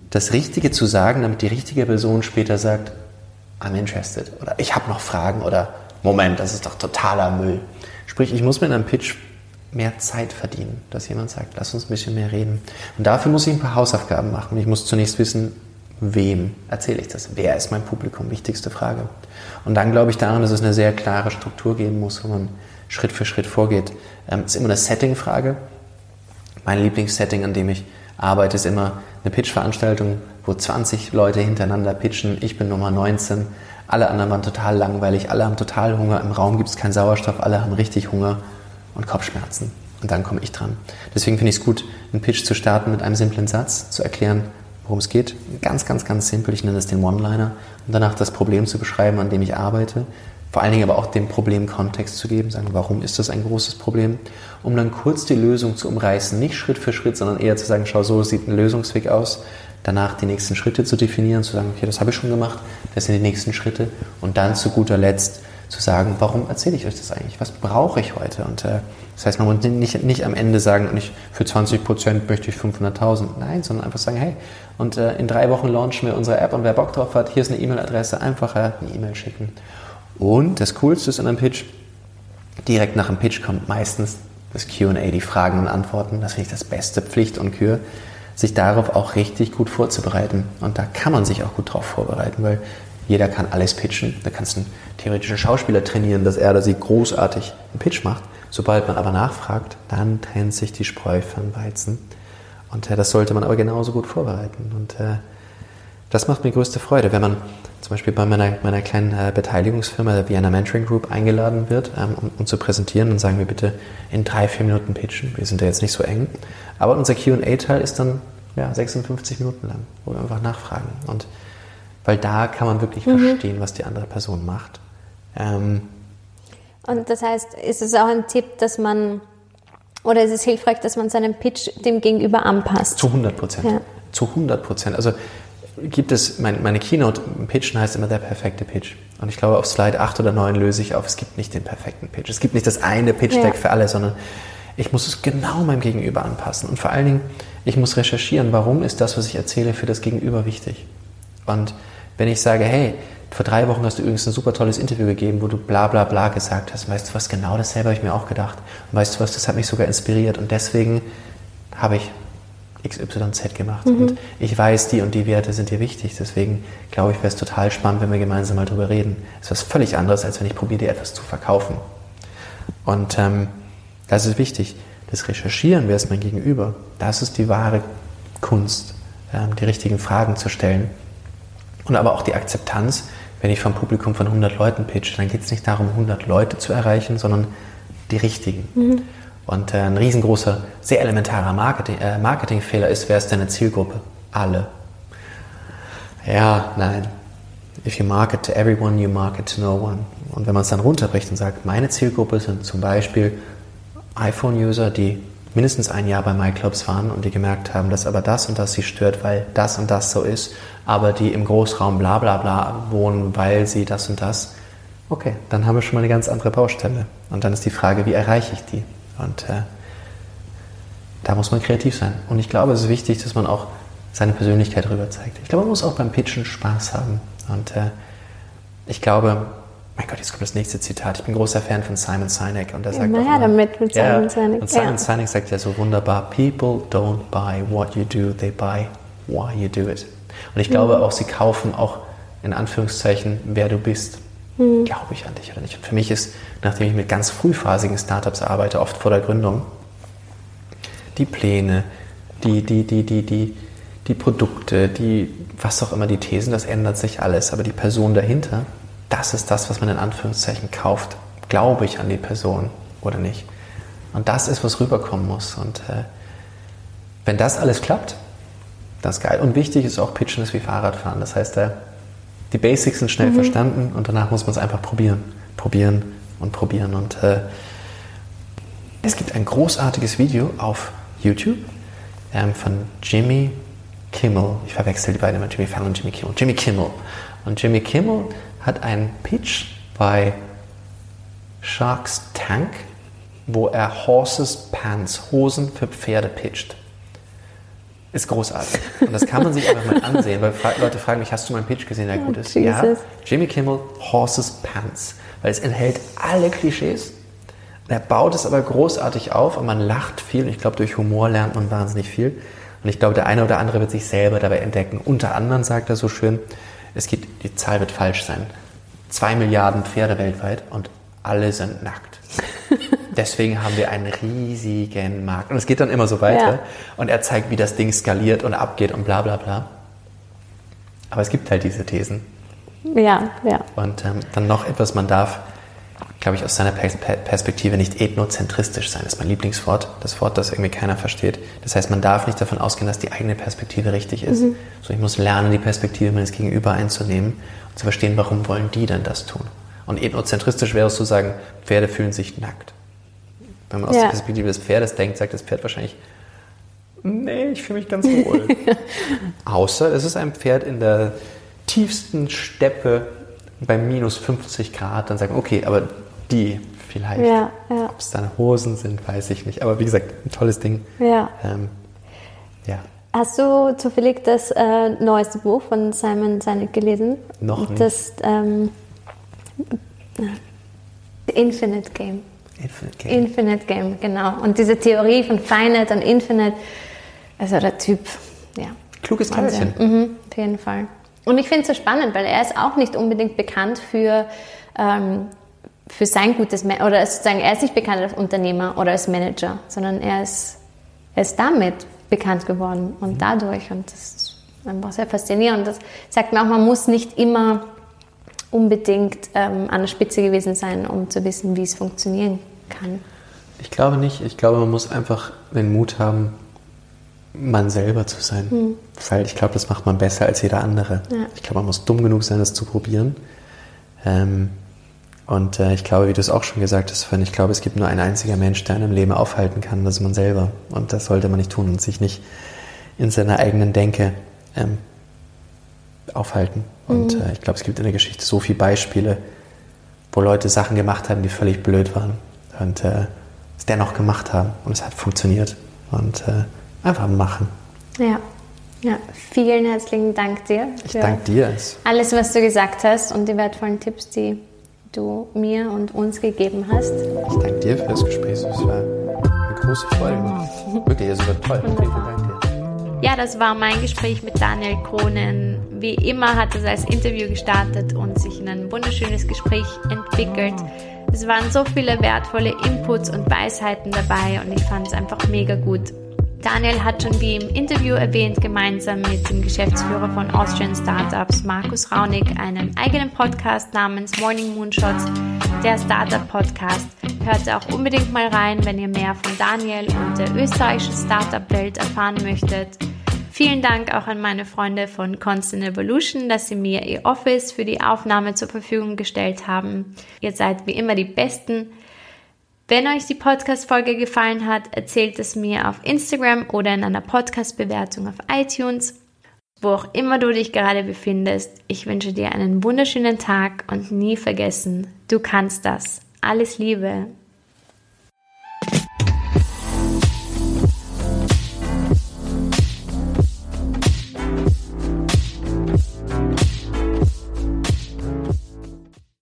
das Richtige zu sagen, damit die richtige Person später sagt, I'm interested oder ich habe noch Fragen oder Moment, das ist doch totaler Müll. Sprich, ich muss mit einem Pitch mehr Zeit verdienen, dass jemand sagt, lass uns ein bisschen mehr reden. Und dafür muss ich ein paar Hausaufgaben machen. Ich muss zunächst wissen, wem erzähle ich das? Wer ist mein Publikum? Wichtigste Frage. Und dann glaube ich daran, dass es eine sehr klare Struktur geben muss, wo man Schritt für Schritt vorgeht. Es ähm, ist immer eine Setting-Frage. Mein Lieblingssetting, an dem ich arbeite, ist immer eine Pitch-Veranstaltung, wo 20 Leute hintereinander pitchen. Ich bin Nummer 19. Alle anderen waren total langweilig. Alle haben total Hunger. Im Raum gibt es keinen Sauerstoff. Alle haben richtig Hunger und Kopfschmerzen. Und dann komme ich dran. Deswegen finde ich es gut, einen Pitch zu starten mit einem simplen Satz, zu erklären, worum es geht. Ganz, ganz, ganz simpel. Ich nenne es den One-Liner. Und danach das Problem zu beschreiben, an dem ich arbeite. Vor allen Dingen aber auch dem Problem Kontext zu geben, sagen, warum ist das ein großes Problem, um dann kurz die Lösung zu umreißen, nicht Schritt für Schritt, sondern eher zu sagen, schau, so sieht ein Lösungsweg aus, danach die nächsten Schritte zu definieren, zu sagen, okay, das habe ich schon gemacht, das sind die nächsten Schritte und dann zu guter Letzt zu sagen, warum erzähle ich euch das eigentlich? Was brauche ich heute? Und äh, das heißt, man muss nicht, nicht am Ende sagen, nicht für 20 Prozent möchte ich 500.000. Nein, sondern einfach sagen, hey, und äh, in drei Wochen launchen wir unsere App und wer Bock drauf hat, hier ist eine E-Mail-Adresse, einfach äh, eine E-Mail schicken. Und das Coolste ist in einem Pitch, direkt nach dem Pitch kommt meistens das Q&A, die Fragen und Antworten. Das finde ich das beste Pflicht und Kür, sich darauf auch richtig gut vorzubereiten. Und da kann man sich auch gut drauf vorbereiten, weil jeder kann alles pitchen. Da kannst du einen theoretischen Schauspieler trainieren, dass er oder sie großartig einen Pitch macht. Sobald man aber nachfragt, dann trennt sich die Spreu vom Weizen. Und äh, das sollte man aber genauso gut vorbereiten. Und äh, das macht mir größte Freude, wenn man zum Beispiel bei meiner, meiner kleinen äh, Beteiligungsfirma, der Vienna Mentoring Group, eingeladen wird, ähm, um, um, zu präsentieren. Dann sagen wir bitte in drei, vier Minuten pitchen. Wir sind da jetzt nicht so eng. Aber unser QA-Teil ist dann ja, 56 Minuten lang, wo wir einfach nachfragen. Und weil da kann man wirklich mhm. verstehen, was die andere Person macht. Ähm, und das heißt, ist es auch ein Tipp, dass man, oder ist es hilfreich, dass man seinen Pitch dem Gegenüber anpasst? Zu 100 Prozent. Ja. Zu 100 Prozent. Also gibt es, mein, meine Keynote, Pitchen heißt immer der perfekte Pitch. Und ich glaube, auf Slide 8 oder 9 löse ich auf, es gibt nicht den perfekten Pitch. Es gibt nicht das eine Pitch-Deck ja. für alle, sondern ich muss es genau meinem Gegenüber anpassen. Und vor allen Dingen, ich muss recherchieren, warum ist das, was ich erzähle, für das Gegenüber wichtig. Und wenn ich sage, hey, vor drei Wochen hast du übrigens ein super tolles Interview gegeben, wo du bla bla bla gesagt hast, weißt du was, genau dasselbe habe ich mir auch gedacht. Und weißt du was, das hat mich sogar inspiriert und deswegen habe ich XYZ gemacht. Mhm. Und ich weiß, die und die Werte sind dir wichtig. Deswegen glaube ich, wäre es total spannend, wenn wir gemeinsam mal drüber reden. Das ist was völlig anderes, als wenn ich probiere, dir etwas zu verkaufen. Und ähm, das ist wichtig. Das Recherchieren, wer ist mein Gegenüber, das ist die wahre Kunst, ähm, die richtigen Fragen zu stellen und aber auch die Akzeptanz, wenn ich vom Publikum von 100 Leuten pitche, dann geht es nicht darum, 100 Leute zu erreichen, sondern die richtigen. Mhm. Und äh, ein riesengroßer, sehr elementarer Marketing, äh, Marketingfehler ist, wer ist deine Zielgruppe? Alle. Ja, nein. If you market to everyone, you market to no one. Und wenn man es dann runterbricht und sagt, meine Zielgruppe sind zum Beispiel iPhone-User, die mindestens ein Jahr bei MyClubs waren und die gemerkt haben, dass aber das und das sie stört, weil das und das so ist, aber die im Großraum bla bla bla wohnen, weil sie das und das. Okay, dann haben wir schon mal eine ganz andere Baustelle. Und dann ist die Frage, wie erreiche ich die? Und äh, da muss man kreativ sein. Und ich glaube, es ist wichtig, dass man auch seine Persönlichkeit rüber zeigt. Ich glaube, man muss auch beim Pitchen Spaß haben. Und äh, ich glaube, mein Gott, jetzt kommt das nächste Zitat. Ich bin großer Fan von Simon Sinek und er sagt ja, auch immer, damit mit Simon ja, Sinek. Und Simon ja. Sinek sagt ja so wunderbar: People don't buy what you do, they buy why you do it. Und ich glaube mhm. auch, sie kaufen auch in Anführungszeichen, wer du bist. Mhm. Glaube ich an dich oder nicht? Und für mich ist, nachdem ich mit ganz frühphasigen Startups arbeite, oft vor der Gründung, die Pläne, die, die, die, die, die, die Produkte, die, was auch immer, die Thesen, das ändert sich alles. Aber die Person dahinter, das ist das, was man in Anführungszeichen kauft. Glaube ich an die Person oder nicht? Und das ist, was rüberkommen muss. Und äh, wenn das alles klappt, das ist geil. Und wichtig ist auch, Pitchen ist wie Fahrradfahren. Das heißt, äh, die Basics sind schnell mhm. verstanden und danach muss man es einfach probieren. Probieren und probieren. Und äh, es gibt ein großartiges Video auf YouTube ähm, von Jimmy Kimmel. Ich verwechsel die beiden immer, Jimmy Fallon und Jimmy Kimmel. Jimmy Kimmel. Und Jimmy Kimmel hat einen Pitch bei Sharks Tank, wo er Horses Pants, Hosen für Pferde pitcht. Ist großartig. Und das kann man sich einfach mal ansehen, weil Leute fragen mich, hast du meinen Pitch gesehen, der oh, gut ist? Jesus. Ja. Jimmy Kimmel, Horses Pants. Weil es enthält alle Klischees. Er baut es aber großartig auf und man lacht viel. Und ich glaube, durch Humor lernt man wahnsinnig viel. Und ich glaube, der eine oder andere wird sich selber dabei entdecken. Unter anderem sagt er so schön, es gibt, die Zahl wird falsch sein, zwei Milliarden Pferde weltweit und alle sind nackt. (laughs) Deswegen haben wir einen riesigen Markt. Und es geht dann immer so weiter. Ja. Und er zeigt, wie das Ding skaliert und abgeht und bla bla bla. Aber es gibt halt diese Thesen. Ja, ja. Und ähm, dann noch etwas, man darf, glaube ich, aus seiner Perspektive nicht ethnozentristisch sein. Das ist mein Lieblingswort. Das Wort, das irgendwie keiner versteht. Das heißt, man darf nicht davon ausgehen, dass die eigene Perspektive richtig ist. Mhm. So, ich muss lernen, die Perspektive meines Gegenüber einzunehmen und zu verstehen, warum wollen die denn das tun. Und ethnozentristisch wäre es zu sagen, Pferde fühlen sich nackt. Wenn man aus ja. der Perspektive des Pferdes denkt, sagt das Pferd wahrscheinlich, nee, ich fühle mich ganz (laughs) wohl. Außer es ist ein Pferd in der tiefsten Steppe bei minus 50 Grad, dann sagen, okay, aber die vielleicht. Ja, ja. Ob es dann Hosen sind, weiß ich nicht. Aber wie gesagt, ein tolles Ding. Ja. Ähm, ja. Hast du zufällig das äh, neueste Buch von Simon Sinek gelesen? Noch nicht. Das ähm, Infinite Game. Infinite Game. Infinite Game, genau. Und diese Theorie von Finite und Infinite, also der Typ, ja. Kluges Teilchen. Mhm, auf jeden Fall. Und ich finde es so spannend, weil er ist auch nicht unbedingt bekannt für, ähm, für sein gutes, Ma oder sozusagen, er ist nicht bekannt als Unternehmer oder als Manager, sondern er ist, er ist damit bekannt geworden und mhm. dadurch. Und das ist einfach sehr faszinierend. Das sagt mir auch, man muss nicht immer unbedingt ähm, an der Spitze gewesen sein, um zu wissen, wie es funktionieren kann. Ich glaube nicht. Ich glaube, man muss einfach den Mut haben, man selber zu sein. Hm. Weil ich glaube, das macht man besser als jeder andere. Ja. Ich glaube, man muss dumm genug sein, das zu probieren. Ähm, und äh, ich glaube, wie du es auch schon gesagt hast, ich glaube, es gibt nur ein einziger Mensch, der einen im Leben aufhalten kann, das ist man selber. Und das sollte man nicht tun und sich nicht in seiner eigenen Denke ähm, aufhalten. Und mhm. äh, ich glaube, es gibt in der Geschichte so viele Beispiele, wo Leute Sachen gemacht haben, die völlig blöd waren. Und äh, es dennoch gemacht haben. Und es hat funktioniert. Und äh, einfach machen. Ja. Ja, vielen herzlichen Dank dir. Ich danke dir. Alles, was du gesagt hast und die wertvollen Tipps, die du mir und uns gegeben hast. Ich danke dir für das Gespräch. Es war eine große Freude. Wirklich, es war toll. Vielen Dank dir. Ja, das war mein Gespräch mit Daniel Kronen. Wie immer hat es als Interview gestartet und sich in ein wunderschönes Gespräch entwickelt. Es waren so viele wertvolle Inputs und Weisheiten dabei und ich fand es einfach mega gut. Daniel hat schon wie im Interview erwähnt, gemeinsam mit dem Geschäftsführer von Austrian Startups, Markus Raunig, einen eigenen Podcast namens Morning Moonshots, der Startup Podcast. Hört auch unbedingt mal rein, wenn ihr mehr von Daniel und der österreichischen Startup-Welt erfahren möchtet. Vielen Dank auch an meine Freunde von Constant Evolution, dass sie mir ihr Office für die Aufnahme zur Verfügung gestellt haben. Ihr seid wie immer die Besten. Wenn euch die Podcast-Folge gefallen hat, erzählt es mir auf Instagram oder in einer Podcast-Bewertung auf iTunes. Wo auch immer du dich gerade befindest, ich wünsche dir einen wunderschönen Tag und nie vergessen, du kannst das. Alles Liebe,